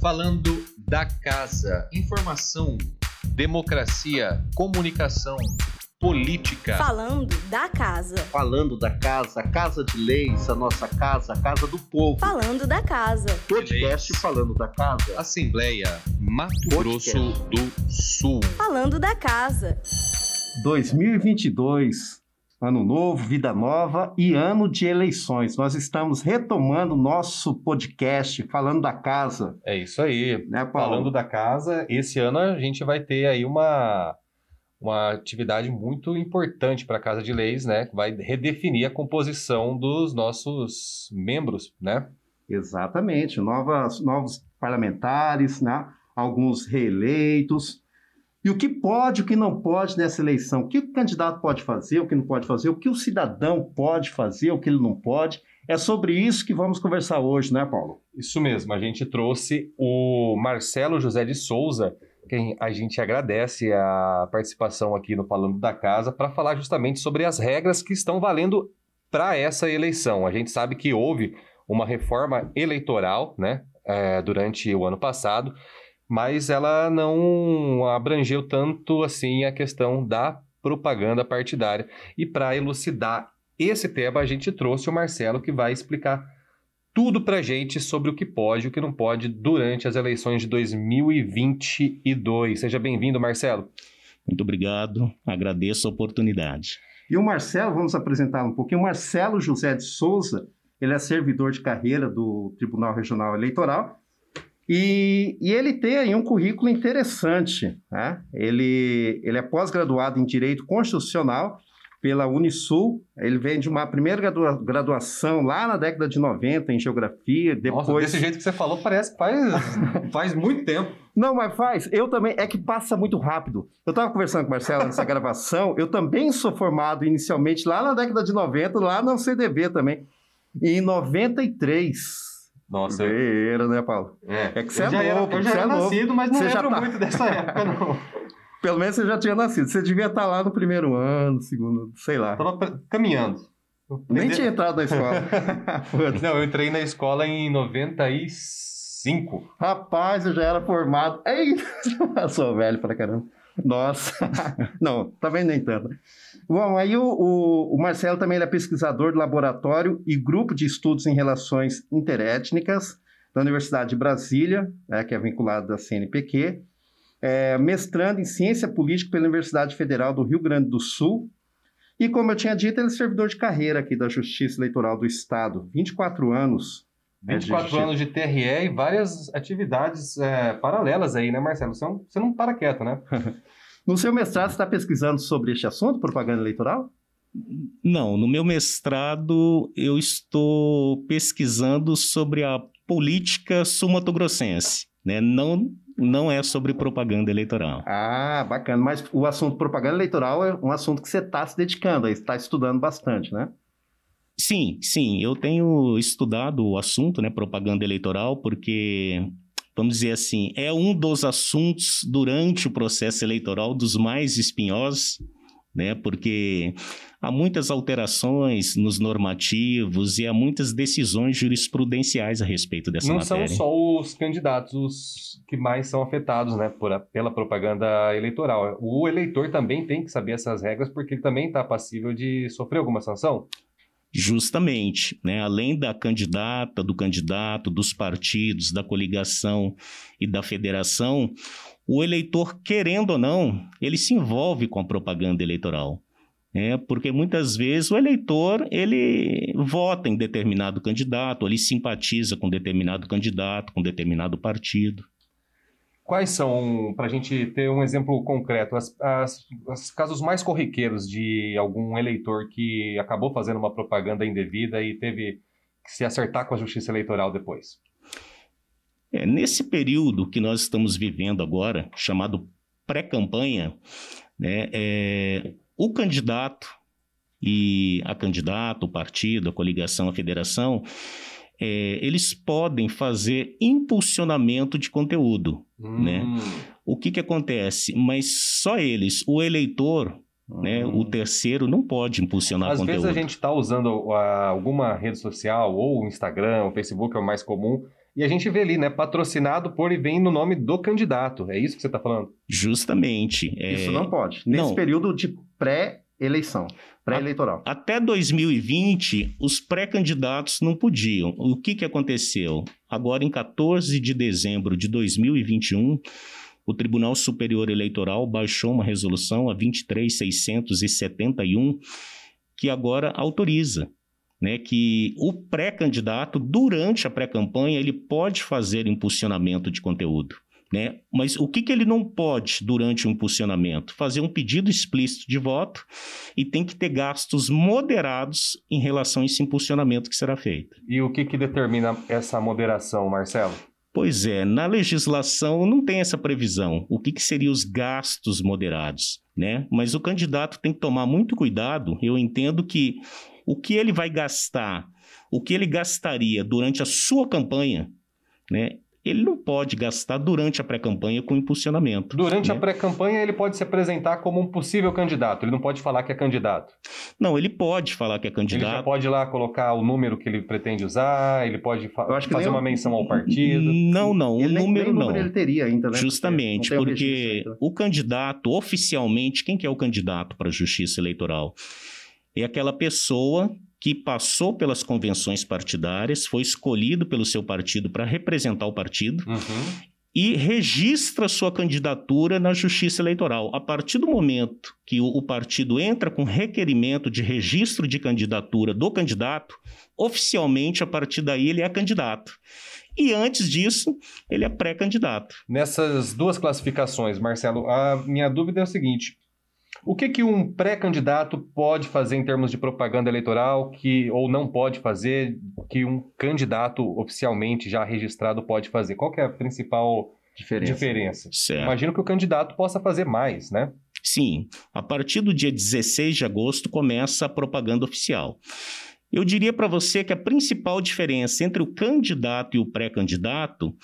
falando da casa. Informação, democracia, comunicação, política. Falando da casa. Falando da casa, a casa de leis, a nossa casa, a casa do povo. Falando da casa. Podcast falando da casa. Assembleia Mato Podcast. Grosso do Sul. Falando da casa. 2022, ano novo, vida nova e ano de eleições. Nós estamos retomando nosso podcast falando da casa, É isso aí. né? Falando da casa, esse ano a gente vai ter aí uma, uma atividade muito importante para a Casa de Leis, né? Que vai redefinir a composição dos nossos membros, né? Exatamente, novas, novos parlamentares, né? alguns reeleitos. E o que pode, o que não pode nessa eleição? O que o candidato pode fazer, o que não pode fazer, o que o cidadão pode fazer, o que ele não pode. É sobre isso que vamos conversar hoje, né, Paulo? Isso mesmo, a gente trouxe o Marcelo José de Souza, quem a gente agradece a participação aqui no Falando da Casa, para falar justamente sobre as regras que estão valendo para essa eleição. A gente sabe que houve uma reforma eleitoral, né, é, durante o ano passado, mas ela não abrangeu tanto assim a questão da propaganda partidária. E para elucidar esse tema, a gente trouxe o Marcelo, que vai explicar tudo pra gente sobre o que pode e o que não pode durante as eleições de 2022. Seja bem-vindo, Marcelo. Muito obrigado, agradeço a oportunidade. E o Marcelo, vamos apresentar um pouquinho. O Marcelo José de Souza, ele é servidor de carreira do Tribunal Regional Eleitoral e, e ele tem aí um currículo interessante. Né? Ele, ele é pós-graduado em Direito Constitucional pela Unisul. Ele vem de uma primeira gradua- graduação lá na década de 90 em Geografia, depois... Nossa, desse jeito que você falou, parece que faz, faz muito tempo. Não, mas faz. Eu também. É que passa muito rápido. Eu estava conversando com o Marcelo nessa gravação. Eu também sou formado inicialmente lá na década de 90, lá no CDB também. Em 93. Nossa, eu, Era, né, Paulo? é. É que você é já era, novo, eu já você era é novo. nascido, mas não Você já lembro tá- muito dessa época, não. Pelo menos você já tinha nascido. Você devia estar lá no primeiro ano, segundo, sei lá. Tava pra- caminhando. Nem tinha entrado na escola. Não, eu entrei na escola em 95. Rapaz, eu já era formado. Ei, eu sou velho pra caramba. Nossa. Não, também nem tanto. Bom, aí o, o- o Marcelo também é pesquisador do laboratório e grupo de estudos em relações interétnicas da Universidade de Brasília, né, que é vinculado à CNPq, é, mestrando em ciência política pela Universidade Federal do Rio Grande do Sul. E como eu tinha dito, ele é servidor de carreira aqui da Justiça Eleitoral do Estado, 24 anos. 24 É, de- anos de TRE e várias atividades é, paralelas aí, né, Marcelo? Você não, você não para quieto, né? No seu mestrado, você está pesquisando sobre este assunto, propaganda eleitoral? Não, no meu mestrado eu estou pesquisando sobre a política sumatogrossense, né? Não, não é sobre propaganda eleitoral. Ah, bacana. Mas o assunto propaganda eleitoral é um assunto que você está se dedicando, aí está estudando bastante, né? Sim, sim, eu tenho estudado o assunto, né, propaganda eleitoral, porque, vamos dizer assim, é um dos assuntos durante o processo eleitoral dos mais espinhosos, né, porque há muitas alterações nos normativos e há muitas decisões jurisprudenciais a respeito dessa não matéria. são só os candidatos os que mais são afetados né, por a- pela propaganda eleitoral. O eleitor também tem que saber essas regras, porque ele também está passível de sofrer alguma sanção. Justamente, né? além da candidata, do candidato, dos partidos, da coligação e da federação, o eleitor, querendo ou não, ele se envolve com a propaganda eleitoral. né? porque muitas vezes o eleitor ele vota em determinado candidato, ele simpatiza com determinado candidato, com determinado partido. Quais são, para a gente ter um exemplo concreto, as, as- os casos mais corriqueiros de algum eleitor que acabou fazendo uma propaganda indevida e teve que se acertar com a justiça eleitoral depois? É, nesse período que nós estamos vivendo agora, chamado pré-campanha, né, é, o candidato e a candidata, o partido, a coligação, a federação, é, eles podem fazer impulsionamento de conteúdo. Né? Hum, O que, que acontece? Mas só eles, o eleitor, né, o terceiro, não pode impulsionar Às conteúdo. vezes a gente está usando ah, alguma rede social, ou o Instagram, o Facebook é o mais comum, E a gente vê ali, né? Patrocinado por e vem no nome do candidato. É isso que você está falando? Justamente. é, Isso não pode. Nesse não. período de pré-eleição, pré-eleitoral. Até 2020, os pré-candidatos não podiam. O que, que aconteceu? Agora, em 14 de dezembro de 2021, o Tribunal Superior Eleitoral baixou uma resolução, a 23671, que agora autoriza né, que o pré-candidato, durante a pré-campanha, ele pode fazer impulsionamento de conteúdo. Né? Mas o que, que ele não pode durante o impulsionamento? Fazer um pedido explícito de voto e tem que ter gastos moderados em relação a esse impulsionamento que será feito. E o que, que determina essa moderação, Marcelo? Pois é, na legislação não tem essa previsão. O que, que seriam os gastos moderados, né? Mas o candidato tem que tomar muito cuidado. Eu entendo que o que ele vai gastar, o que ele gastaria durante a sua campanha, né? Ele não pode gastar durante a pré-campanha com impulsionamento. Durante né? a pré-campanha, ele pode se apresentar como um possível candidato. Ele não pode falar que é candidato. Não, ele pode falar que é Ele já candidato. pode ir lá colocar o número que ele pretende usar, ele pode fa- Eu acho que fazer nem uma o- menção ao partido. Não, não, o número nem não. ele teria ainda, né? Justamente, Porque porque o candidato, oficialmente, quem que é o candidato para a justiça eleitoral? É aquela pessoa que passou pelas convenções partidárias, foi escolhido pelo seu partido para representar o partido Uhum. e registra sua candidatura na Justiça Eleitoral. A partir do momento que o, o partido entra com requerimento de registro de candidatura do candidato, oficialmente, a partir daí, ele é candidato. E antes disso, ele é pré-candidato. Nessas duas classificações, Marcelo, a minha dúvida é o seguinte: o que, que um pré-candidato pode fazer em termos de propaganda eleitoral que ou não pode fazer que um candidato oficialmente já registrado pode fazer? Qual que é a principal Diferença. diferença? Certo. Imagino que o candidato possa fazer mais, né? Sim, a partir do dia 16 de agosto começa a propaganda oficial. Eu diria para você que a principal diferença entre o candidato e o pré-candidato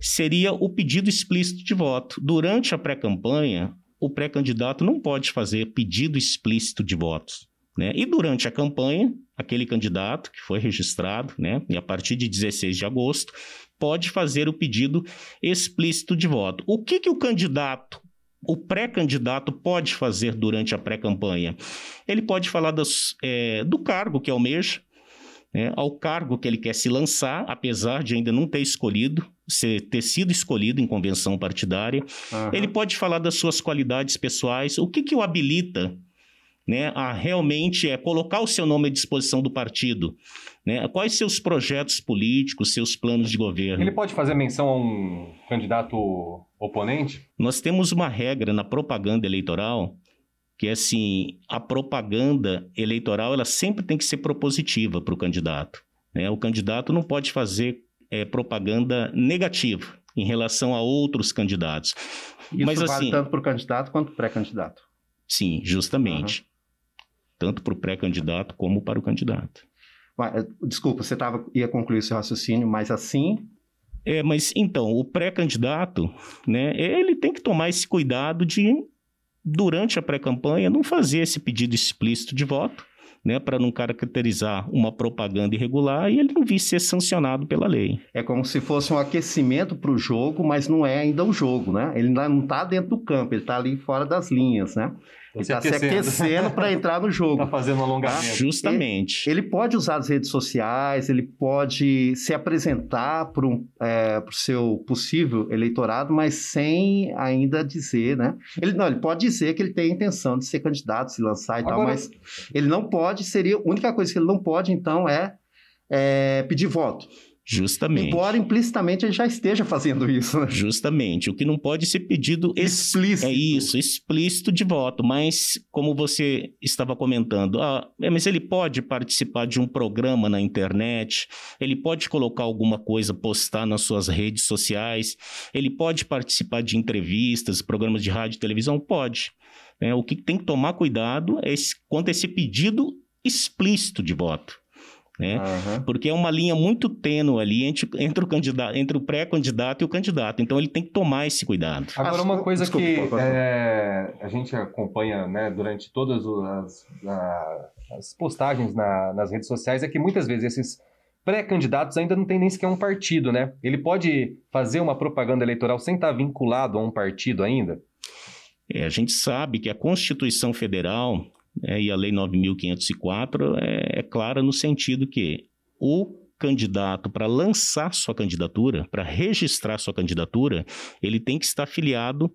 seria o pedido explícito de voto. Durante a pré-campanha, o pré-candidato não pode fazer pedido explícito de votos. Né? E durante a campanha, aquele candidato que foi registrado, né, e a partir de 16 de agosto, pode fazer o pedido explícito de voto. O que, que o candidato o pré-candidato pode fazer durante a pré-campanha? Ele pode falar das, é, do cargo que almeja, né, ao cargo que ele quer se lançar, apesar de ainda não ter escolhido, ser, ter sido escolhido em convenção partidária. Aham. Ele pode falar das suas qualidades pessoais, o que, que o habilita né, a realmente é colocar o seu nome à disposição do partido. Né? Quais seus projetos políticos, seus planos de governo? Ele pode fazer menção a um candidato oponente? Nós temos uma regra na propaganda eleitoral que é assim, a propaganda eleitoral ela sempre tem que ser propositiva para o candidato. né? O candidato não pode fazer é, propaganda negativa em relação a outros candidatos. Isso Mas vale assim, tanto para o candidato quanto para o pré-candidato. sim, justamente. Tanto para o pré-candidato como para o candidato. Eh, Desculpa, você tava, ia concluir seu raciocínio, mas assim, É, mas então, o pré-candidato, né, ele tem que tomar esse cuidado de, durante a pré-campanha, não fazer esse pedido explícito de voto, né, para não caracterizar uma propaganda irregular e ele não vir ser sancionado pela lei. é como se fosse um aquecimento para o jogo, mas não é ainda o jogo, né? Ele ainda não está dentro do campo, ele está ali fora das linhas, né? Ele se está se aquecendo. aquecendo para entrar no jogo. fazendo um alongamento. Justamente. Ele pode usar as redes sociais, ele pode se apresentar para o seu possível eleitorado, mas sem ainda dizer, né? Ele, não, ele pode dizer que ele tem a intenção de ser candidato, se lançar e tal, Agora- mas ele não pode, seria, a única coisa que ele não pode, então, é, é pedir voto. Justamente. Embora implicitamente ele já esteja fazendo isso, né? Justamente. O que não pode ser pedido ex- Explícito. É isso, explícito de voto. Mas, como você estava comentando, ah, é, mas ele pode participar de um programa na internet, ele pode colocar alguma coisa, postar nas suas redes sociais, ele pode participar de entrevistas, programas de rádio e televisão? Pode. É, o que tem que tomar cuidado é esse, quanto a esse pedido explícito de voto. Né? Aham. Porque é uma linha muito tênue ali entre, entre o candidato, entre o pré-candidato e o candidato. Então ele tem que tomar esse cuidado. Agora, uma coisa desculpa, que é, a gente acompanha né, durante todas as, as postagens na- nas redes sociais é que muitas vezes esses pré-candidatos ainda não tem nem sequer um partido, né? Ele pode fazer uma propaganda eleitoral sem estar vinculado a um partido ainda? É, a gente sabe que a Constituição Federal né, e a Lei 9.504 é, é clara no sentido que o candidato para lançar sua candidatura, para registrar sua candidatura, ele tem que estar afiliado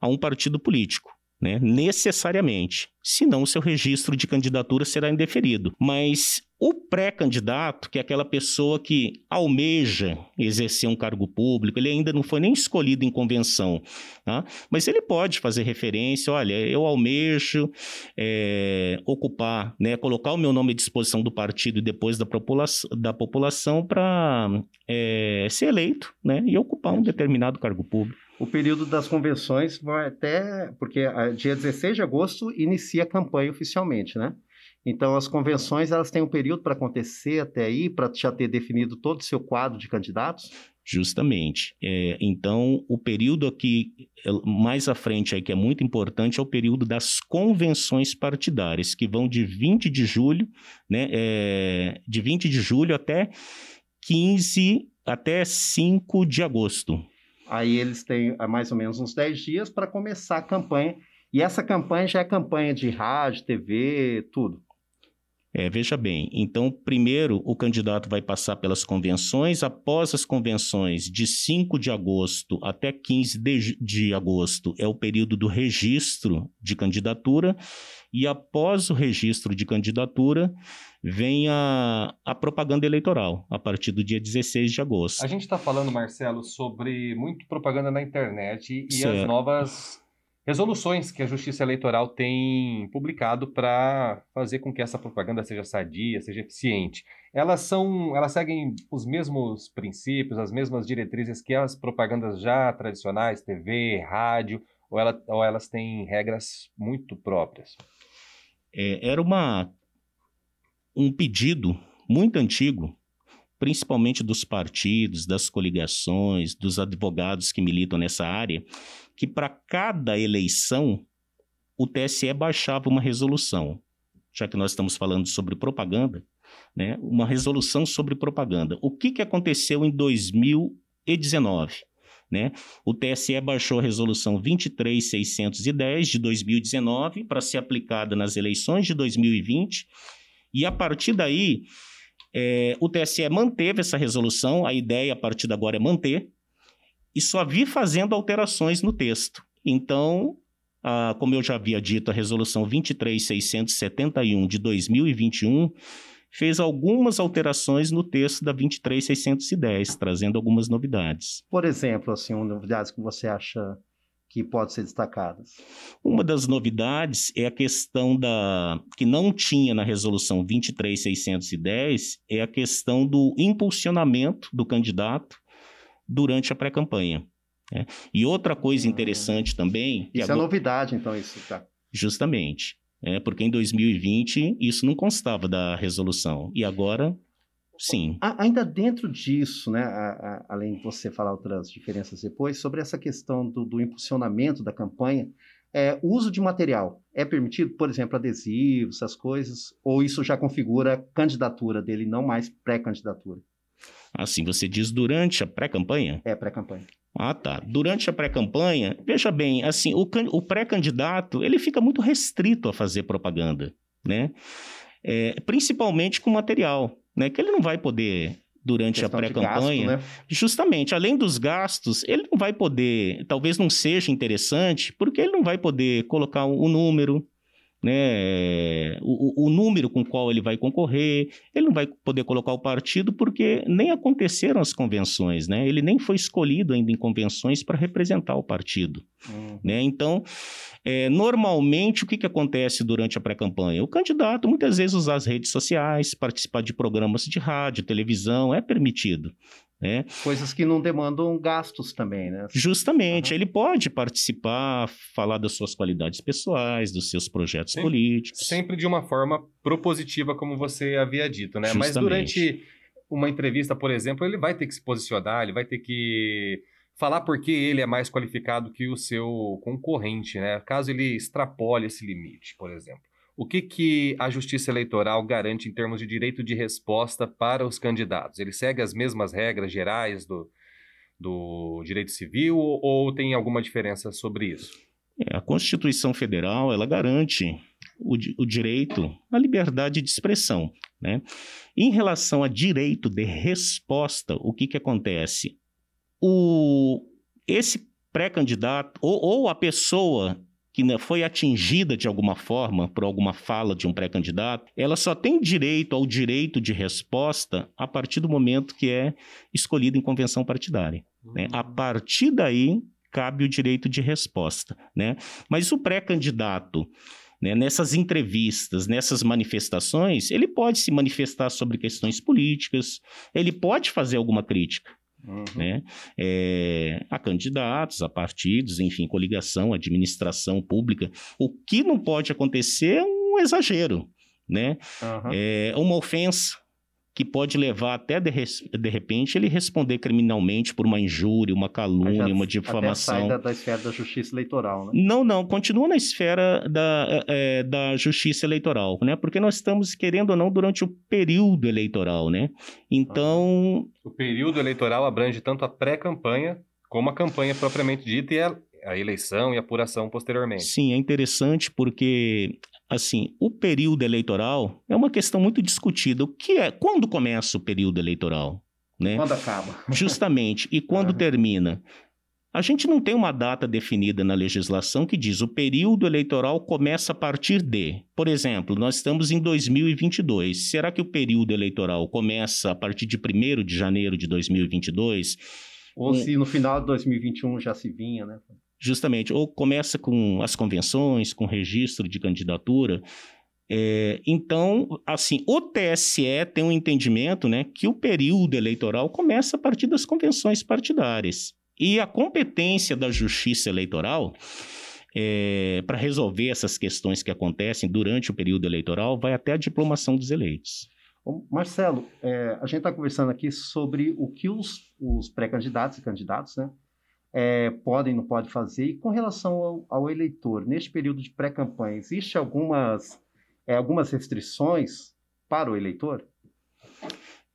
a um partido político né? necessariamente. Senão, o seu registro de candidatura será indeferido. Mas o pré-candidato, que é aquela pessoa que almeja exercer um cargo público, ele ainda não foi nem escolhido em convenção, tá? mas ele pode fazer referência: olha, eu almejo é, ocupar, né, colocar o meu nome à disposição do partido e depois da, popula da população para é, ser eleito né, e ocupar um determinado cargo público o período das convenções vai até. Porque a, dia 16 de agosto inicia a campanha oficialmente, né? Então, as convenções elas têm um período para acontecer até aí, para já ter definido todo o seu quadro de candidatos? Justamente. É, então, o período aqui é, mais à frente, aí, que é muito importante, é o período das convenções partidárias, que vão de 20 de julho, né, é, de 20 de julho até 15, até 5 de agosto. Aí eles têm mais ou menos uns 10 dias para começar a campanha. E essa campanha já é campanha de rádio, TV, tudo. É, veja bem, então, primeiro o candidato vai passar pelas convenções, após as convenções, de 5 de agosto até 15 de, de agosto, é o período do registro de candidatura, e após o registro de candidatura, vem a, a propaganda eleitoral, a partir do dia 16 de agosto. A gente está falando, Marcelo, sobre muito propaganda na internet e certo. as novas resoluções que a Justiça Eleitoral tem publicado para fazer com que essa propaganda seja sadia, seja eficiente. Elas são, elas seguem os mesmos princípios, as mesmas diretrizes que as propagandas já tradicionais, TV, rádio, ou, ela, ou elas têm regras muito próprias? É, era uma um pedido muito antigo, principalmente dos partidos, das coligações, dos advogados que militam nessa área, que para cada eleição o TSE baixava uma resolução. Já que nós estamos falando sobre propaganda, né, uma resolução sobre propaganda. O que, que aconteceu em 2019? Né? O TSE baixou a resolução 23610 de 2019 para ser aplicada nas eleições de 2020 e a partir daí, é, o TSE manteve essa resolução, a ideia a partir de agora é manter, e só vir fazendo alterações no texto. Então, a, como eu já havia dito, a resolução 23671 de 2021 fez algumas alterações no texto da 23610, trazendo algumas novidades. Por exemplo, assim, novidades que você acha que pode ser destacadas? Uma das novidades é a questão da que não tinha na resolução 23610 é a questão do impulsionamento do candidato durante a pré-campanha. Né? E outra coisa hum. interessante também. Isso é agora... é novidade, então, isso tá. Justamente. É, porque em 2020 isso não constava da resolução. E agora Sim. A, ainda dentro disso, né, a, a, além de você falar outras diferenças depois, sobre essa questão do, do impulsionamento da campanha, é, o uso de material é permitido, por exemplo, adesivos, essas coisas, ou isso já configura a candidatura dele, não mais pré-candidatura? Assim, você diz durante a pré-campanha? É, pré-campanha. Ah, tá. Durante a pré-campanha, veja bem, assim, o, o pré-candidato, ele fica muito restrito a fazer propaganda, né? É, principalmente com material né? Que ele não vai poder durante a pré-campanha. Né? Justamente, além dos gastos, ele não vai poder, talvez não seja interessante, porque ele não vai poder colocar o um número, né, o, o, número com qual ele vai concorrer, ele não vai poder colocar o partido porque nem aconteceram as convenções, né? Ele nem foi escolhido ainda em convenções para representar o partido, uhum. né? Então, é, normalmente o que, que acontece durante a pré-campanha? O candidato muitas vezes usar as redes sociais, participar de programas de rádio, televisão, é permitido. Né? Coisas que não demandam gastos também, né? Justamente, uhum. ele pode participar, falar das suas qualidades pessoais, dos seus projetos sempre, políticos. Sempre de uma forma propositiva, como você havia dito, né? Justamente. Mas durante uma entrevista, por exemplo, ele vai ter que se posicionar, ele vai ter que falar por que ele é mais qualificado que o seu concorrente, né? Caso ele extrapole esse limite, por exemplo. O que, que a Justiça Eleitoral garante em termos de direito de resposta para os candidatos? Ele segue as mesmas regras gerais do, do direito civil ou tem alguma diferença sobre isso? É, a Constituição Federal ela garante o, o direito à liberdade de expressão. Né? Em relação a direito de resposta, o que, que acontece? O, esse pré-candidato ou, ou a pessoa que foi atingida de alguma forma por alguma fala de um pré-candidato, ela só tem direito ao direito de resposta a partir do momento que é escolhida em convenção partidária. Uhum. Né? A partir daí cabe o direito de resposta. Né? Mas o pré-candidato né, nessas entrevistas, nessas manifestações, ele pode se manifestar sobre questões políticas, ele pode fazer alguma crítica. Uhum. Né? É, a candidatos, a partidos, enfim, coligação, administração pública. O que não pode acontecer é um exagero, né? Uhum. É uma ofensa, que pode levar até de, de, repente ele responder criminalmente por uma injúria, uma calúnia, já, uma difamação. Até sai da, da, esfera da justiça eleitoral, né? Não, não, continua na esfera da, é, da justiça eleitoral, né? Porque nós estamos, querendo ou não, durante o período eleitoral, né? Então. O período eleitoral abrange tanto a pré-campanha como a campanha propriamente dita e a, a eleição e a apuração posteriormente. Sim, é interessante porque assim, o período eleitoral é uma questão muito discutida. O que é? Quando começa o período eleitoral? Né? Quando acaba. Justamente. E quando termina? A gente não tem uma data definida na legislação que diz o período eleitoral começa a partir de. Por exemplo, nós estamos em 2022. Será que o período eleitoral começa a partir de 1 de janeiro de 2022? Ou se no final de 2021 já se vinha, né? Justamente, ou começa com as convenções, com registro de candidatura. É, então, assim, o TSE tem um entendimento né, que o período eleitoral começa a partir das convenções partidárias. E a competência da justiça eleitoral é, para resolver essas questões que acontecem durante o período eleitoral vai até a diplomação dos eleitos. Marcelo, é, a gente está conversando aqui sobre o que os, os pré-candidatos e candidatos né, é, podem não podem fazer. E com relação ao, ao eleitor, neste período de pré-campanha, existe algumas, é, algumas restrições para o eleitor?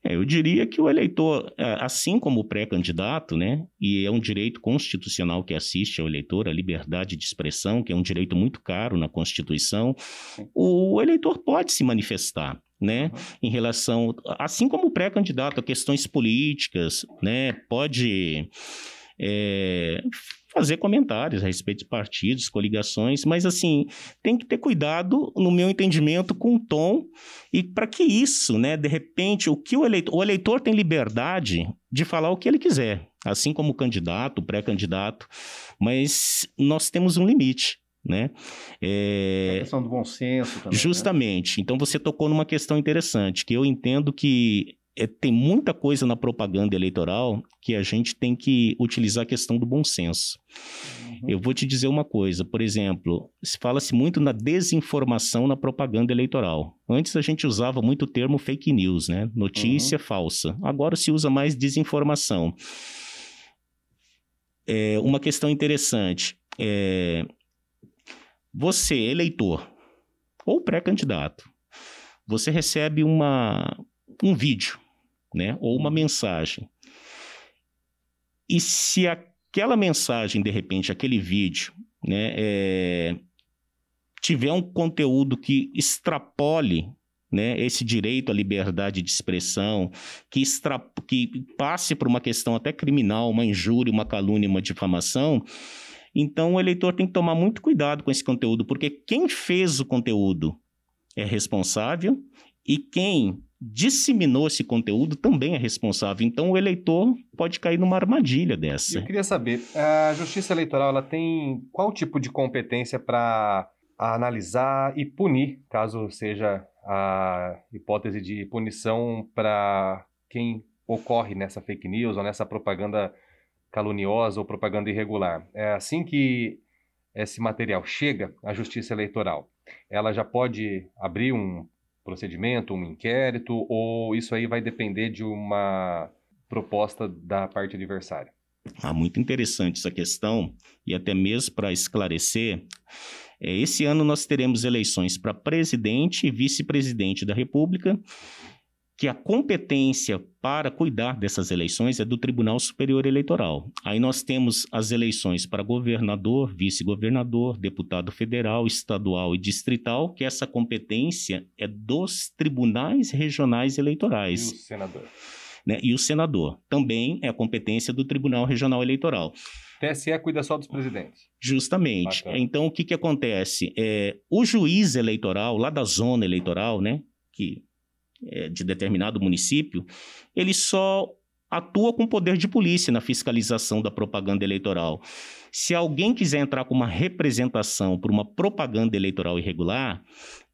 É, eu diria que o eleitor, é, assim como o pré-candidato, né, e é um direito constitucional que assiste ao eleitor, a liberdade de expressão, que é um direito muito caro na Constituição, o eleitor pode se manifestar. Né, uhum. em relação, assim como o pré-candidato, a questões políticas, né, pode é, fazer comentários a respeito de partidos, coligações, mas assim, tem que ter cuidado, no meu entendimento, com o tom e para que isso, né, de repente, o que o eleitor, o eleitor tem liberdade de falar o que ele quiser, assim como o candidato, o pré-candidato, mas nós temos um limite. Né? É... A questão do bom senso também. Né? Justamente. Né? Então você tocou numa questão interessante, que eu entendo que é, tem muita coisa na propaganda eleitoral que a gente tem que utilizar a questão do bom senso. Uhum. Eu vou te dizer uma coisa, por exemplo, fala-se muito na desinformação na propaganda eleitoral. Antes a gente usava muito o termo fake news, né? Notícia uhum. falsa. Agora se usa mais desinformação. É, uma questão interessante. É, você, eleitor, ou pré-candidato, você recebe uma, um vídeo né? Ou uma mensagem. E se aquela mensagem, de repente, aquele vídeo, né, é, tiver um conteúdo que extrapole né, esse direito à liberdade de expressão, que, extra, que passe por uma questão até criminal, uma injúria, uma calúnia, uma difamação, então o eleitor tem que tomar muito cuidado com esse conteúdo, porque quem fez o conteúdo é responsável e quem disseminou esse conteúdo também é responsável. Então, o eleitor pode cair numa armadilha dessa. Eu queria saber, a Justiça Eleitoral ela tem qual tipo de competência para analisar e punir, caso seja a hipótese de punição para quem ocorre nessa fake news ou nessa propaganda caluniosa ou propaganda irregular. É assim que esse material chega à Justiça Eleitoral, ela já pode abrir um procedimento, um inquérito, ou isso aí vai depender de uma proposta da parte adversária? Ah, muito interessante essa questão, e até mesmo para esclarecer, é, esse ano nós teremos eleições para presidente e vice-presidente da República, que a competência para cuidar dessas eleições é do Tribunal Superior Eleitoral. Aí nós temos as eleições para governador, vice-governador, deputado federal, estadual e distrital, que essa competência é dos tribunais regionais E eleitorais. o senador? né? E o senador também é a competência do Tribunal Regional Eleitoral. TSE cuida só dos presidentes. Justamente. Bacana. Então, o que, que acontece? É, o juiz eleitoral, lá da zona eleitoral, né, que de determinado município, ele só atua com poder de polícia na fiscalização da propaganda eleitoral. Se alguém quiser entrar com uma representação por uma propaganda eleitoral irregular,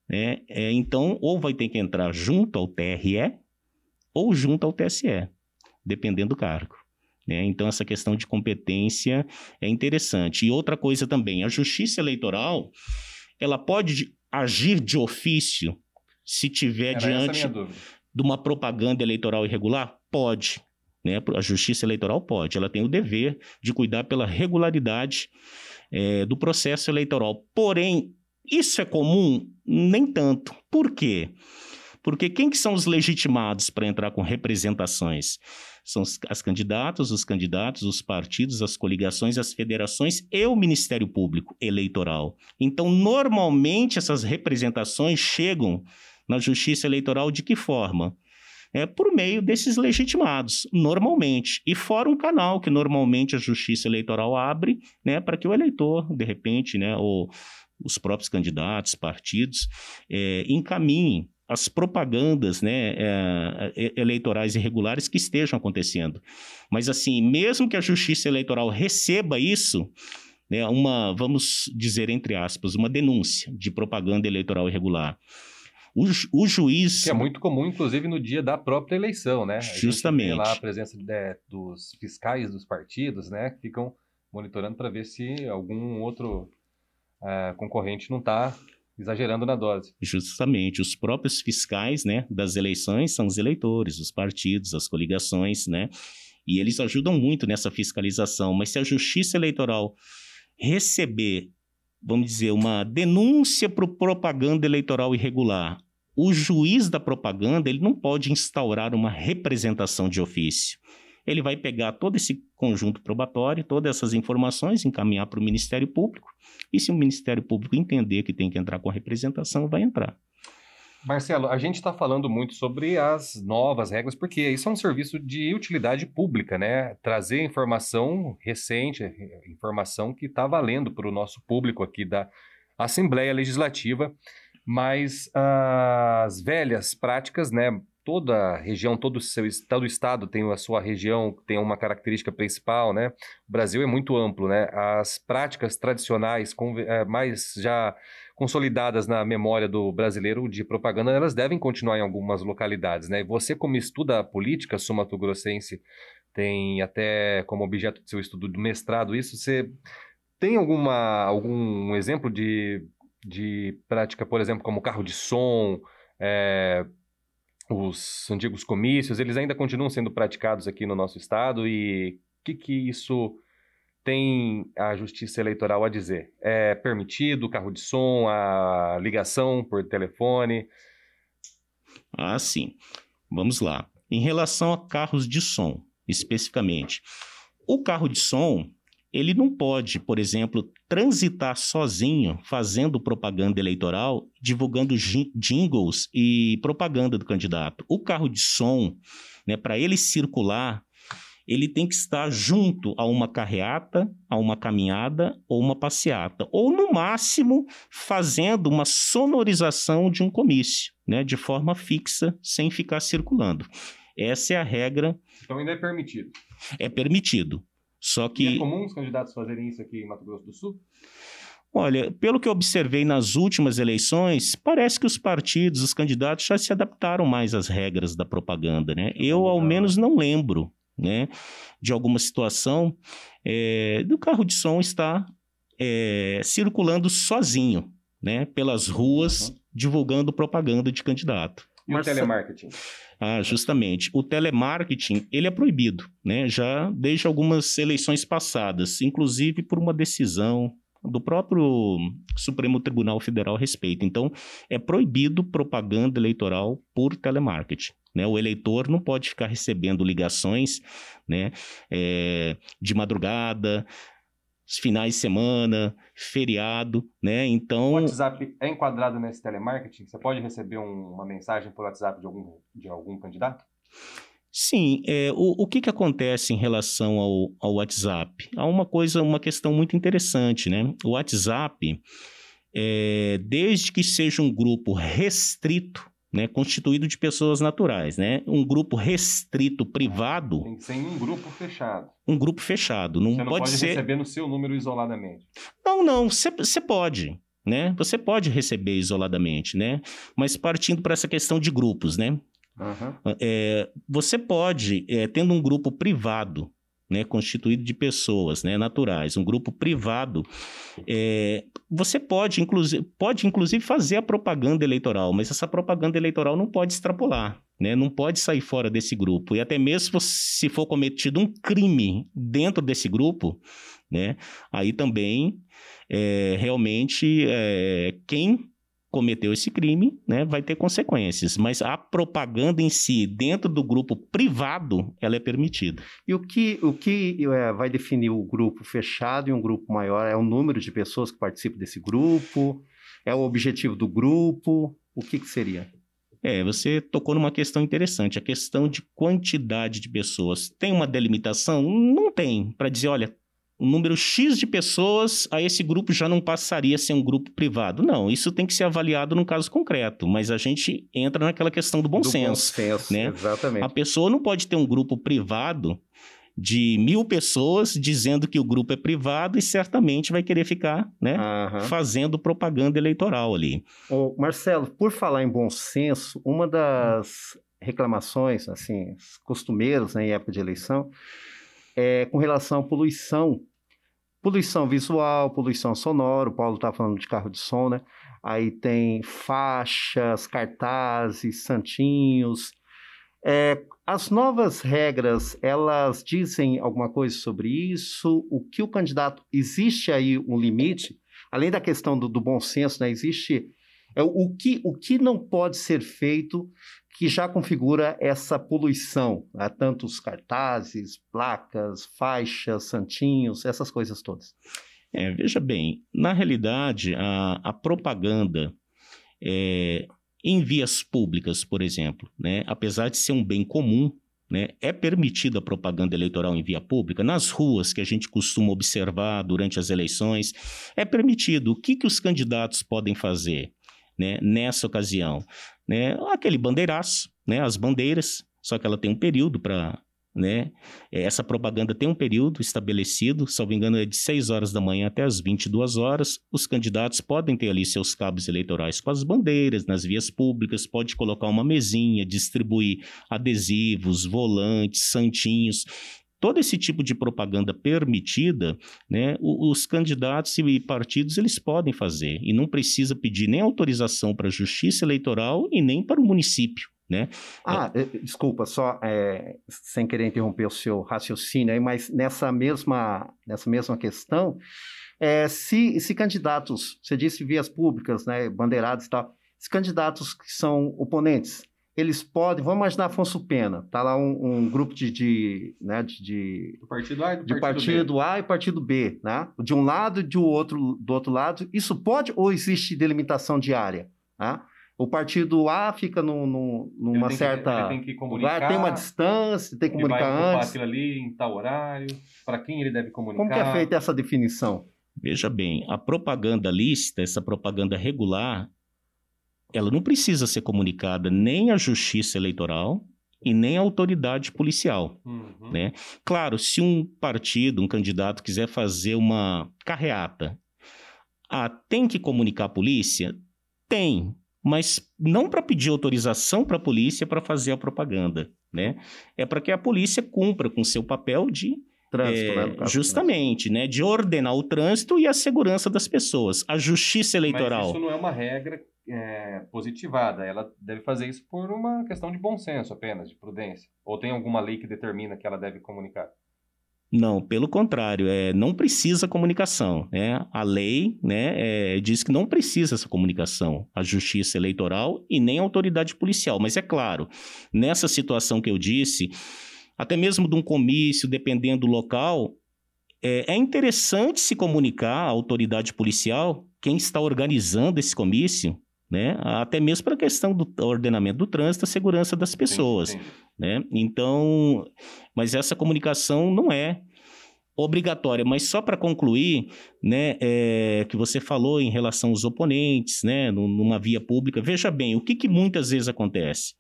né, é, então ou vai ter que entrar junto ao TRE ou junto ao TSE, dependendo do cargo. né? Então, essa questão de competência é interessante. E outra coisa também, a justiça eleitoral, ela pode agir de ofício se tiver Era diante de uma propaganda eleitoral irregular? Pode. Né? A justiça eleitoral pode. Ela tem o dever de cuidar pela regularidade eh, do processo eleitoral. Porém, isso é comum? Nem tanto. Por quê? Porque quem que são os legitimados para entrar com representações? São as candidatas, os candidatos, os partidos, as coligações, as federações e o Ministério Público Eleitoral. Então, normalmente, essas representações chegam na Justiça Eleitoral de que forma? É por meio desses legitimados, normalmente. E fora um canal que normalmente a Justiça Eleitoral abre, né, para que o eleitor, de repente, né, ou os próprios candidatos, partidos, eh, encaminhem as propagandas né, eh, e- eleitorais irregulares que estejam acontecendo. Mas, assim, mesmo que a Justiça Eleitoral receba isso, né, uma, vamos dizer entre aspas, uma denúncia de propaganda eleitoral irregular. O, o juiz. Que é muito comum, inclusive, no dia da própria eleição, né? A Justamente. vê lá a presença de- dos fiscais dos partidos, né? Que ficam monitorando para ver se algum outro eh, concorrente não está exagerando na dose. Justamente, os próprios fiscais né, das eleições são os eleitores, os partidos, as coligações, né? E eles ajudam muito nessa fiscalização. Mas se a Justiça Eleitoral receber, vamos dizer, uma denúncia por propaganda eleitoral irregular, o juiz da propaganda ele não pode instaurar uma representação de ofício. Ele vai pegar todo esse conjunto probatório, todas essas informações, encaminhar para o Ministério Público, e se o Ministério Público entender que tem que entrar com a representação, vai entrar. Marcelo, a gente está falando muito sobre as novas regras, porque isso é um serviço de utilidade pública, né? Trazer informação recente, informação que está valendo para o nosso público aqui da Assembleia Legislativa, mas as velhas práticas, né? Toda região, todo o seu todo estado tem a sua região, tem uma característica principal, né? O Brasil é muito amplo, né? As práticas tradicionais, eh, mais já consolidadas na memória do brasileiro de propaganda, elas devem continuar em algumas localidades, né? E você, como estuda a política sul-mato-grossense, tem até como objeto de seu estudo do mestrado isso, você tem alguma, algum exemplo de, de prática, por exemplo, como carro de som, é, os antigos comícios, eles ainda continuam sendo praticados aqui no nosso estado e o que que isso tem a Justiça Eleitoral a dizer? É permitido o carro de som, a ligação por telefone? Ah, sim. Vamos lá. Em relação a carros de som, especificamente, o carro de som, ele não pode, por exemplo, transitar sozinho fazendo propaganda eleitoral, divulgando jin- jingles e propaganda do candidato. O carro de som, né, para ele circular, ele tem que estar junto a uma carreata, a uma caminhada ou uma passeata, ou no máximo fazendo uma sonorização de um comício, né, de forma fixa, sem ficar circulando. Essa é a regra, Então ainda é permitido. é permitido. Só E que é comum os candidatos fazerem isso aqui em Mato Grosso do Sul? Olha, pelo que eu observei nas últimas eleições, parece que os partidos, os candidatos já se adaptaram mais às regras da propaganda, né? Eu, ao menos, não lembro, né, de alguma situação é, do carro de som estar é, circulando sozinho, né, pelas ruas, divulgando propaganda de candidato. E o telemarketing? Ah, justamente. O telemarketing, ele é proibido, né? Já desde algumas eleições passadas, inclusive por uma decisão do próprio Supremo Tribunal Federal a respeito. Então, é proibido propaganda eleitoral por telemarketing. Né? O eleitor não pode ficar recebendo ligações né, eh, de madrugada, finais de semana, feriado, né? O Então, WhatsApp é enquadrado nesse telemarketing? Você pode receber um- uma mensagem por WhatsApp de algum, de algum candidato? Sim, é, o, o que, que acontece em relação ao, ao WhatsApp? Há uma coisa, uma questão muito interessante, né? O WhatsApp, é, desde que seja um grupo restrito, né, constituído de pessoas naturais, né? Um grupo restrito, privado, Tem que ser em um grupo fechado. um grupo fechado. Não, Você não pode, pode, ser. receber no seu número isoladamente. Não, não, você pode, né? Você pode receber isoladamente, né? Mas partindo para essa questão de grupos, né? Aham. É, você pode, é, tendo um grupo privado, né, constituído de pessoas né, naturais, um grupo privado, é, você pode inclusive, pode, inclusive, fazer a propaganda eleitoral, mas essa propaganda eleitoral não pode extrapolar. Né, não pode sair fora desse grupo. E até mesmo se for cometido um crime dentro desse grupo, né, aí também é, realmente é, quem cometeu esse crime, né, vai ter consequências. Mas a propaganda em si, dentro do grupo privado, ela é permitida. E o que, o que é, vai definir o grupo fechado e um grupo maior? É o número de pessoas que participam desse grupo? É o objetivo do grupo? O que, que seria? É, você tocou numa questão interessante, a questão de quantidade de pessoas. Tem uma delimitação? Não tem. Para dizer, olha, um número X de pessoas, a esse grupo já não passaria a ser um grupo privado. Não, isso tem que ser avaliado num caso concreto, mas a gente entra naquela questão do bom do senso. bom senso, né? exatamente. A pessoa não pode ter um grupo privado de mil pessoas dizendo que o grupo é privado e certamente vai querer ficar né, Aham. fazendo propaganda eleitoral ali. Ô, Marcelo, por falar em bom senso, uma das reclamações, assim, costumeiras né, em época de eleição, é com relação à poluição. Poluição visual, poluição sonora, o Paulo está falando de carro de som, né? Aí tem faixas, cartazes, santinhos. É, as novas regras, elas dizem alguma coisa sobre isso? O que o candidato, existe aí um limite? Além da questão do, do bom senso, né? Existe é, o, que, o que não pode ser feito que já configura essa poluição, né? tantos cartazes, placas, faixas, santinhos, essas coisas todas. É, veja bem, na realidade, a, a propaganda é, em vias públicas, por exemplo, né, apesar de ser um bem comum, né, é permitida a propaganda eleitoral em via pública, nas ruas que a gente costuma observar durante as eleições, é permitido. O que, que os candidatos podem fazer né, nessa ocasião? Né, aquele bandeiraço, né, as bandeiras, só que ela tem um período para né? Essa propaganda tem um período estabelecido, me engano, é de 6 horas da manhã até as 22 horas. Os candidatos podem ter ali seus cabos eleitorais com as bandeiras nas vias públicas, pode colocar uma mesinha, distribuir adesivos, volantes, santinhos. Todo esse tipo de propaganda permitida, né, os candidatos e partidos eles podem fazer e não precisa pedir nem autorização para a Justiça Eleitoral e nem para o município. Né? Ah, eh, desculpa, só é, sem querer interromper o seu raciocínio aí, mas nessa mesma, nessa mesma questão, é, se, se candidatos, você disse vias públicas, né, bandeirados e tal, se candidatos que são oponentes, eles podem, vamos imaginar Afonso Pena, tá lá um, um grupo de, de, né, de, de, Do partido A e do de partido, partido A e partido B, né? De um lado e do outro, do outro lado, isso pode ou existe delimitação diária? Né? O partido A fica no, no. Ele numa tem que- certa ele tem que comunicar. lugar, tem uma distância, tem que que vai comunicar ocupar antes. aquilo ali em tal horário, para quem ele deve comunicar. Como que é feita essa definição? Veja bem, a propaganda lícita, essa propaganda regular, ela não precisa ser comunicada nem à Justiça Eleitoral e nem à autoridade policial. Uhum. Né? Claro, se um partido, um candidato quiser fazer uma carreata, ah, tem que comunicar a polícia? Tem, mas não para pedir autorização para a polícia para fazer a propaganda, né? É para que a polícia cumpra com seu papel de Trânsito, É, né? caso. justamente, né, de ordenar o trânsito e a segurança das pessoas. A justiça eleitoral. Mas isso não é uma regra é, positivada. Ela deve fazer isso por uma questão de bom senso apenas, de prudência. Ou tem alguma lei que determina que ela deve comunicar? Não, pelo contrário, é, não precisa comunicação. Né? A lei né, é, diz que não precisa essa comunicação, a justiça eleitoral e nem a autoridade policial. Mas é claro, nessa situação que eu disse, até mesmo de um comício, dependendo do local, é, é interessante se comunicar à autoridade policial quem está organizando esse comício, né? até mesmo para a questão do ordenamento do trânsito, a segurança das pessoas Entendi. né? Então, mas essa comunicação não é obrigatória. Mas só para concluir, né, é, que você falou em relação aos oponentes, né, nu- numa via pública, veja bem, o que, que muitas vezes acontece?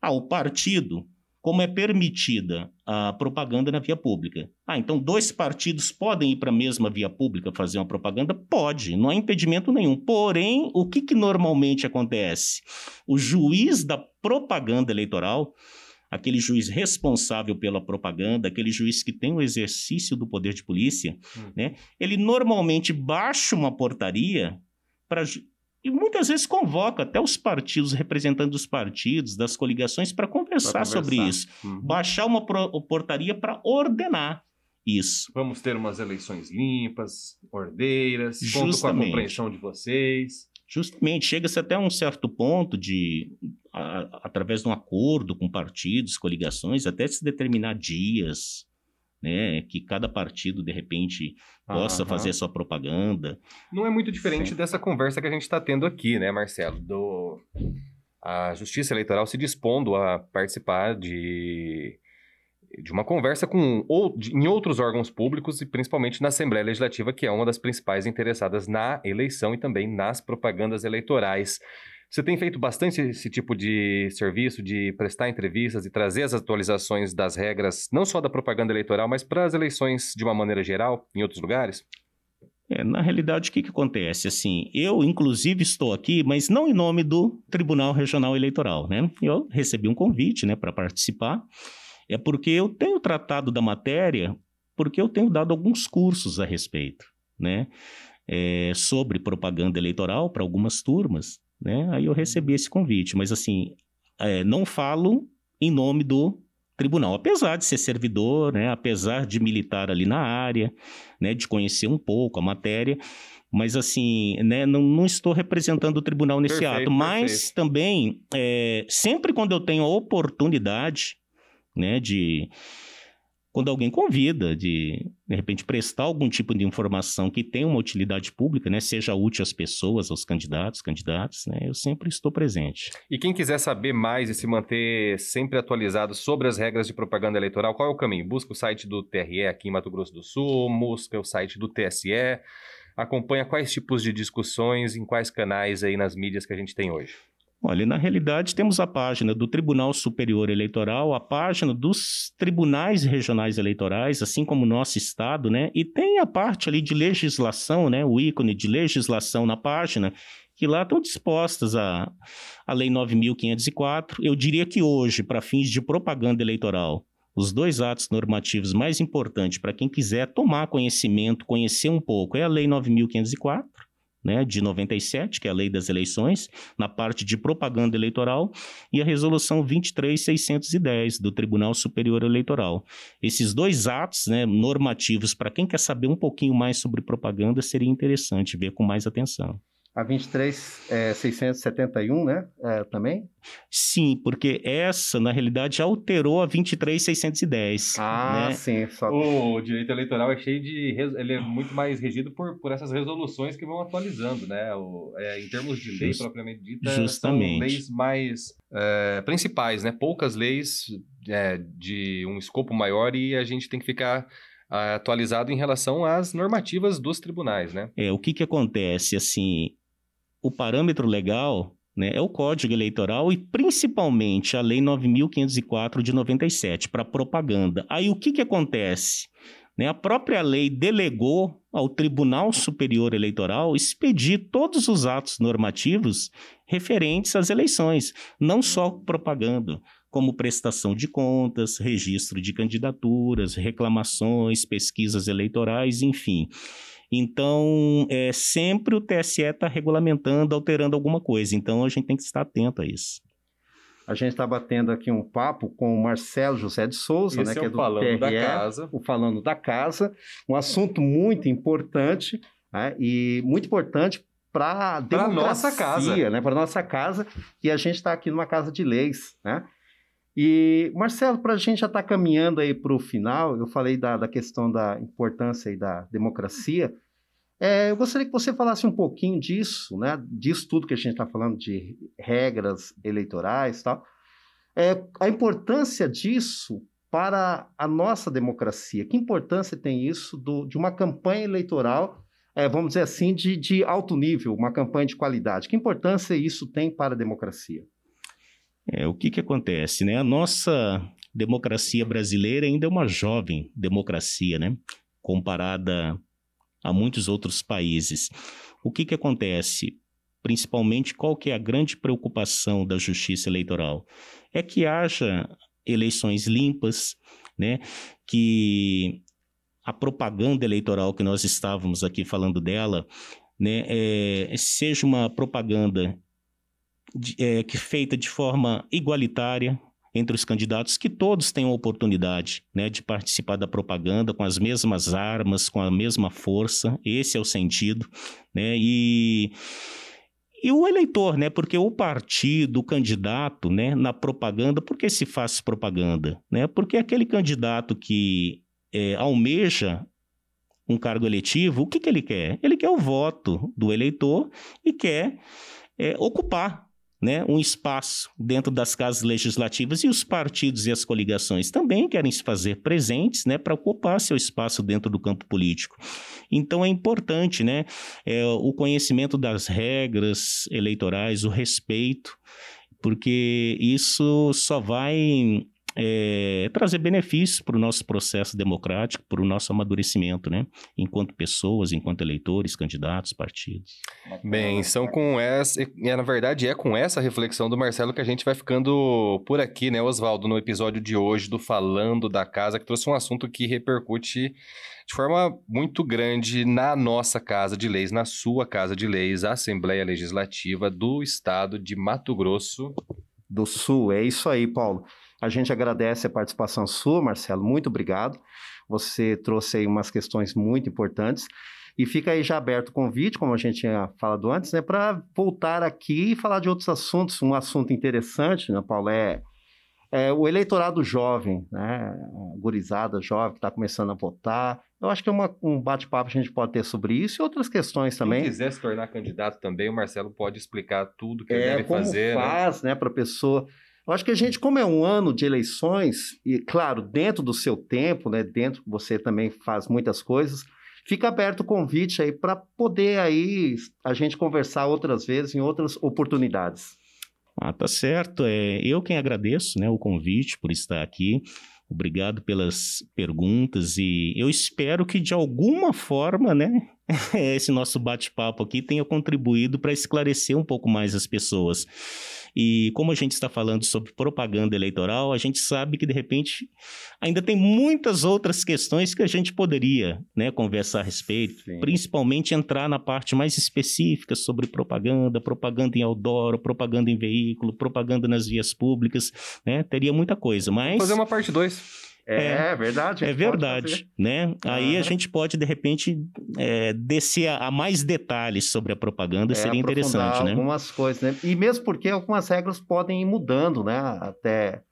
Ah, o partido, como é permitida a propaganda na via pública? Ah, então dois partidos podem ir para a mesma via pública fazer uma propaganda? Pode, não há impedimento nenhum. Porém, o que, que normalmente acontece? O juiz da propaganda eleitoral aquele juiz responsável pela propaganda, aquele juiz que tem o exercício do poder de polícia, Hum. né? Ele normalmente baixa uma portaria para e muitas vezes convoca até os partidos, representantes dos partidos, das coligações, para conversar, Pra sobre conversar. isso. Uhum. Baixar uma portaria para ordenar isso. Vamos ter umas eleições limpas, ordeiras, conto com a Justamente. compreensão de vocês. Justamente, chega-se até um certo ponto de, a- através de um acordo com partidos, coligações, até se determinar dias, né, que cada partido, de repente, possa fazer a sua propaganda. Não é muito diferente Sim. dessa conversa que a gente está tendo aqui, né, Marcelo? Do... A Justiça Eleitoral se dispondo a participar de, de uma conversa com ou, de- em outros órgãos públicos e principalmente na Assembleia Legislativa, que é uma das principais interessadas na eleição e também nas propagandas eleitorais. Você tem feito bastante esse tipo de serviço, de prestar entrevistas e trazer as atualizações das regras, não só da propaganda eleitoral, mas para as eleições de uma maneira geral, em outros lugares? É, na realidade, o que, que acontece? Assim, eu, inclusive, estou aqui, mas não em nome do Tribunal Regional Eleitoral, né? Eu recebi um convite, né, para participar. É porque eu tenho tratado da matéria, porque eu tenho dado alguns cursos a respeito, né? É, sobre propaganda eleitoral para algumas turmas, né? Aí eu recebi esse convite, mas assim, é, não falo em nome do tribunal, apesar de ser servidor, né? Apesar de militar ali na área, né, de conhecer um pouco a matéria, mas assim, né, não, não estou representando o tribunal nesse Perfeito, ato, mas perfeito. também, é, sempre quando eu tenho a oportunidade, né, de quando alguém convida de, de repente, prestar algum tipo de informação que tenha uma utilidade pública, né, seja útil às pessoas, aos candidatos, candidatas, né, eu sempre estou presente. E quem quiser saber mais e se manter sempre atualizado sobre as regras de propaganda eleitoral, qual é o caminho? Busca o site do TRE aqui em Mato Grosso do Sul, busca o site do TSE, acompanha quais tipos de discussões, em quais canais aí nas mídias que a gente tem hoje. Olha, na realidade, temos a página do Tribunal Superior Eleitoral, a página dos tribunais regionais eleitorais, assim como o nosso estado, né? E tem a parte ali de legislação, né? O ícone de legislação na página, que lá estão dispostas a, a Lei 9.504. Eu diria que hoje, para fins de propaganda eleitoral, os dois atos normativos mais importantes para quem quiser tomar conhecimento, conhecer um pouco, é a Lei 9.504 né, de 97, que é a lei das eleições, na parte de propaganda eleitoral, e a resolução 23610 do Tribunal Superior Eleitoral. Esses dois atos né, normativos, para quem quer saber um pouquinho mais sobre propaganda, seria interessante ver com mais atenção. A 23, é, 671, né? É, também? Sim, porque essa, na realidade, alterou a 23610. Ah, né? sim. Só... O direito eleitoral é cheio de. Ele é muito mais regido por, por essas resoluções que vão atualizando, né? O, é, em termos de lei Just- propriamente dita, justamente. são leis mais é, principais, né? Poucas leis é, de um escopo maior e a gente tem que ficar ah, atualizado em relação às normativas dos tribunais, né? É, o que, que acontece? Assim, o parâmetro legal né, é o Código Eleitoral e principalmente a Lei 9.504 de 97 para propaganda. Aí o que, que acontece? Né, a própria lei delegou ao Tribunal Superior Eleitoral expedir todos os atos normativos referentes às eleições, não só propaganda, como prestação de contas, registro de candidaturas, reclamações, pesquisas eleitorais, enfim. Então, é, sempre o TSE está regulamentando, alterando alguma coisa. Então, a gente tem que estar atento a isso. A gente está batendo aqui um papo com o Marcelo José de Souza, Esse né, é que é do Falando TRE, da Casa. o Falando da Casa, um assunto muito importante né, e muito importante para a Pra nossa casa. né, para nossa casa, e a gente está aqui numa casa de leis, né? E, Marcelo, para a gente já estar caminhando aí para o final, eu falei da, da questão da importância aí da democracia, é, eu gostaria que você falasse um pouquinho disso, né? Disso tudo que a gente está falando de regras eleitorais e tal. É, a importância disso para a nossa democracia. Que importância tem isso do- de uma campanha eleitoral, é, vamos dizer assim, de, de alto nível, uma campanha de qualidade? Que importância isso tem para a democracia? É, o que, que acontece, né? A nossa democracia brasileira ainda é uma jovem democracia, né? Comparada a muitos outros países. O que, que acontece? Principalmente, qual que é a grande preocupação da justiça eleitoral? É que haja eleições limpas, né? Que a propaganda eleitoral que nós estávamos aqui falando dela, né? é, seja uma propaganda de- é, que feita de forma igualitária entre os candidatos, que todos tenham oportunidade né, de participar da propaganda com as mesmas armas, com a mesma força. Esse é o sentido. Né? E, e o eleitor, né? Porque o partido, o candidato, né, na propaganda, por que se faz propaganda? Né? Porque aquele candidato que é, almeja um cargo eletivo, o que, que ele quer? Ele quer o voto do eleitor e quer é, ocupar né, um espaço dentro das casas legislativas e os partidos e as coligações também querem se fazer presentes né, para ocupar seu espaço dentro do campo político. Então é importante né, é, o conhecimento das regras eleitorais, o respeito, porque isso só vai é, trazer benefícios para o nosso processo democrático, para o nosso amadurecimento, né? Enquanto pessoas, enquanto eleitores, candidatos, partidos. Bem, são com essa. E, é, na verdade, é com essa reflexão do Marcelo que a gente vai ficando por aqui, né, Oswaldo, no episódio de hoje do Falando da Casa, que trouxe um assunto que repercute de forma muito grande na nossa Casa de Leis, na sua Casa de Leis, a Assembleia Legislativa do Estado de Mato Grosso. do Sul. É isso aí, Paulo. A gente agradece a participação sua, Marcelo. Muito obrigado. Você trouxe aí umas questões muito importantes. E fica aí já aberto o convite, como a gente tinha falado antes, né, para voltar aqui e falar de outros assuntos. Um assunto interessante, né, Paulo, é, é o eleitorado jovem, né, gurizada jovem que está começando a votar. Eu acho que é uma- um bate-papo que a gente pode ter sobre isso e outras questões também. Quem quiser se tornar candidato também, o Marcelo pode explicar tudo que ele É, deve como fazer, né? faz, né, para a pessoa. Eu acho que a gente, como é um ano de eleições, e claro, dentro do seu tempo, né, dentro você também faz muitas coisas, fica aberto o convite aí para poder aí a gente conversar outras vezes em outras oportunidades. Ah, tá certo. É, eu quem agradeço né, o convite por estar aqui. Obrigado pelas perguntas e eu espero que de alguma forma, né, esse nosso bate-papo aqui tenha contribuído para esclarecer um pouco mais as pessoas. E como a gente está falando sobre propaganda eleitoral, a gente sabe que de repente ainda tem muitas outras questões que a gente poderia, né, conversar a respeito, Sim. principalmente entrar na parte mais específica sobre propaganda, propaganda em outdoor, propaganda em veículo, propaganda nas vias públicas, né? Teria muita coisa, mas Fazer uma parte 2. É, verdade. a é gente pode verdade, né? Aí a gente pode de repente é, descer a, a mais detalhes sobre a propaganda, É, seria interessante, né? Algumas coisas, né? E mesmo porque algumas regras podem ir mudando, né? Até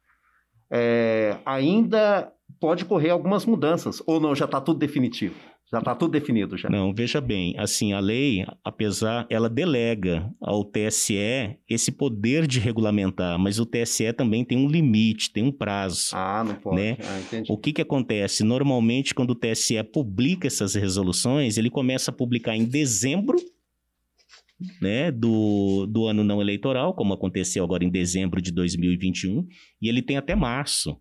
é, ainda pode correr algumas mudanças, ou não, já está tudo definitivo. Já está tudo definido já. Não, veja bem, assim, a lei, apesar, ela delega ao TSE esse poder de regulamentar, mas o TSE também tem um limite, tem um prazo. Ah, não pode. Né? Ah, entendi. O que, que acontece? Normalmente, quando o TSE publica essas resoluções, ele começa a publicar em dezembro né, do, do ano não eleitoral, como aconteceu agora em dezembro de 2021, e ele tem até março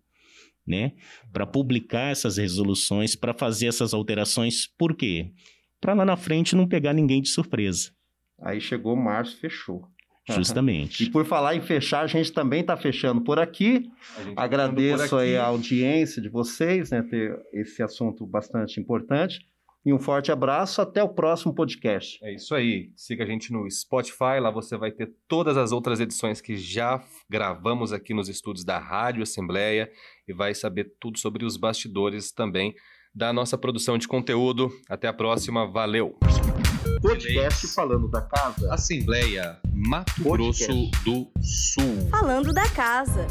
né, para publicar essas resoluções, para fazer essas alterações. Por quê? Para lá na frente não pegar ninguém de surpresa. Aí chegou março, fechou. Justamente. E por falar em fechar, a gente também está fechando por aqui. Tá Agradeço por aí aqui. a audiência de vocês, né, ter esse assunto bastante importante. E um forte abraço, até o próximo podcast. É isso aí. Siga a gente no Spotify, lá você vai ter todas as outras edições que já gravamos aqui nos estúdios da Rádio Assembleia e vai saber tudo sobre os bastidores também da nossa produção de conteúdo. Até a próxima, valeu! Podcast falando da casa. Assembleia Mato Podcast. Grosso do Sul. Falando da casa.